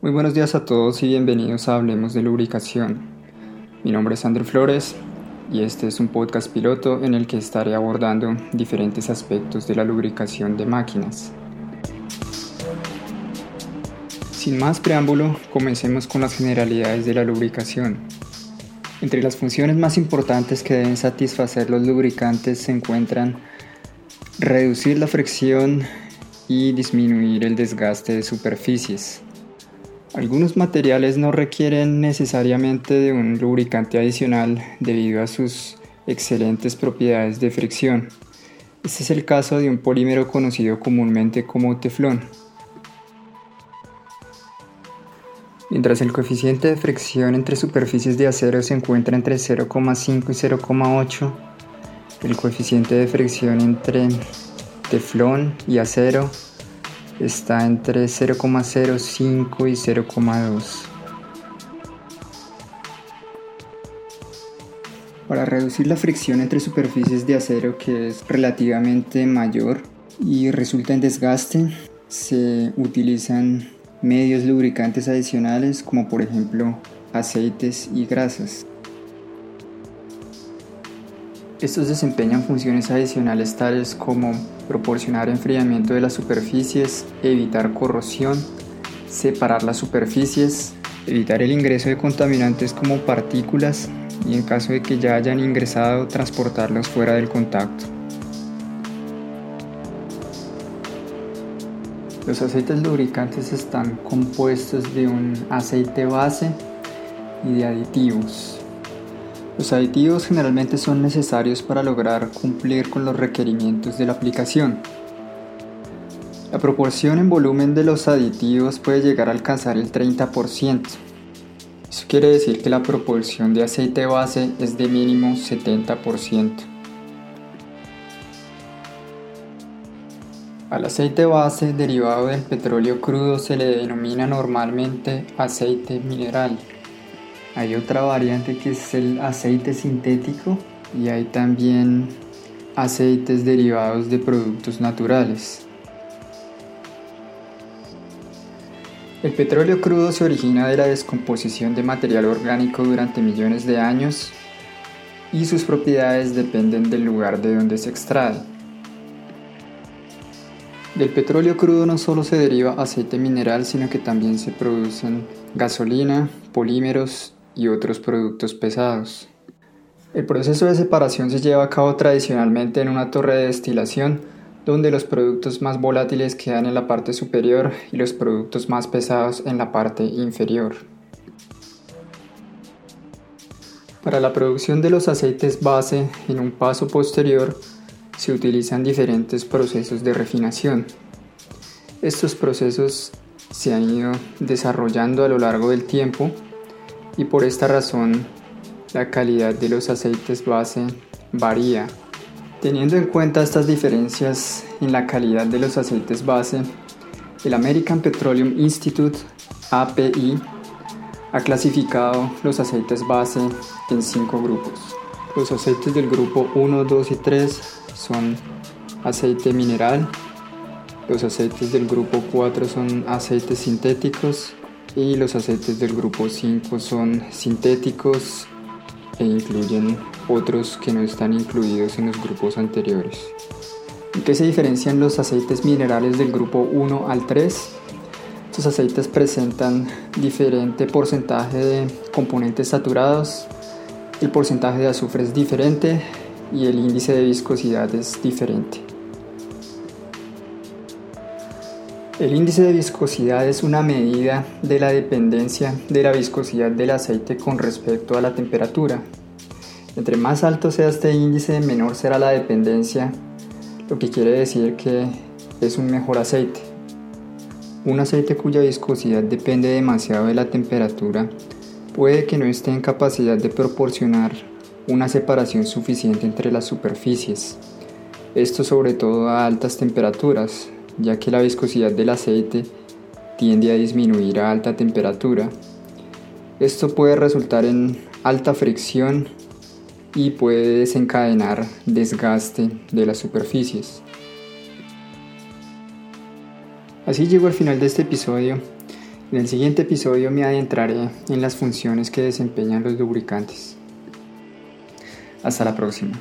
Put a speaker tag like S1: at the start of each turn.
S1: Muy buenos días a todos y bienvenidos a Hablemos de Lubricación. Mi nombre es Andrew Flores y este es un podcast piloto en el que estaré abordando diferentes aspectos de la lubricación de máquinas. Sin más preámbulo, comencemos con las generalidades de la lubricación. Entre las funciones más importantes que deben satisfacer los lubricantes se encuentran reducir la fricción y disminuir el desgaste de superficies. Algunos materiales no requieren necesariamente de un lubricante adicional debido a sus excelentes propiedades de fricción. Este es el caso de un polímero conocido comúnmente como teflón. Mientras el coeficiente de fricción entre superficies de acero se encuentra entre 0,5 y 0,8, el coeficiente de fricción entre teflón y acero está entre 0,05 y 0,2. Para reducir la fricción entre superficies de acero que es relativamente mayor y resulta en desgaste, se utilizan medios lubricantes adicionales como por ejemplo aceites y grasas. Estos desempeñan funciones adicionales tales como proporcionar enfriamiento de las superficies, evitar corrosión, separar las superficies, evitar el ingreso de contaminantes como partículas y en caso de que ya hayan ingresado transportarlos fuera del contacto. Los aceites lubricantes están compuestos de un aceite base y de aditivos. Los aditivos generalmente son necesarios para lograr cumplir con los requerimientos de la aplicación. La proporción en volumen de los aditivos puede llegar a alcanzar el 30%. Eso quiere decir que la proporción de aceite base es de mínimo 70%. Al aceite base derivado del petróleo crudo se le denomina normalmente aceite mineral. Hay otra variante que es el aceite sintético y hay también aceites derivados de productos naturales. El petróleo crudo se origina de la descomposición de material orgánico durante millones de años y sus propiedades dependen del lugar de donde se extrae. Del petróleo crudo no solo se deriva aceite mineral, sino que también se producen gasolina, polímeros y otros productos pesados. El proceso de separación se lleva a cabo tradicionalmente en una torre de destilación, donde los productos más volátiles quedan en la parte superior y los productos más pesados en la parte inferior. Para la producción de los aceites base en un paso posterior se utilizan diferentes procesos de refinación. Estos procesos se han ido desarrollando a lo largo del tiempo y por esta razón la calidad de los aceites base varía. Teniendo en cuenta estas diferencias en la calidad de los aceites base, el American Petroleum Institute API ha clasificado los aceites base en cinco grupos. Los aceites del grupo 1, 2 y 3 son aceite mineral, los aceites del grupo 4 son aceites sintéticos y los aceites del grupo 5 son sintéticos e incluyen otros que no están incluidos en los grupos anteriores. ¿En qué se diferencian los aceites minerales del grupo 1 al 3? Estos aceites presentan diferente porcentaje de componentes saturados, el porcentaje de azufre es diferente y el índice de viscosidad es diferente. El índice de viscosidad es una medida de la dependencia de la viscosidad del aceite con respecto a la temperatura. Entre más alto sea este índice, menor será la dependencia, lo que quiere decir que es un mejor aceite. Un aceite cuya viscosidad depende demasiado de la temperatura puede que no esté en capacidad de proporcionar una separación suficiente entre las superficies. Esto sobre todo a altas temperaturas, ya que la viscosidad del aceite tiende a disminuir a alta temperatura. Esto puede resultar en alta fricción y puede desencadenar desgaste de las superficies. Así llego al final de este episodio En el siguiente episodio me adentraré en las funciones que desempeñan los lubricantes. Hasta la próxima.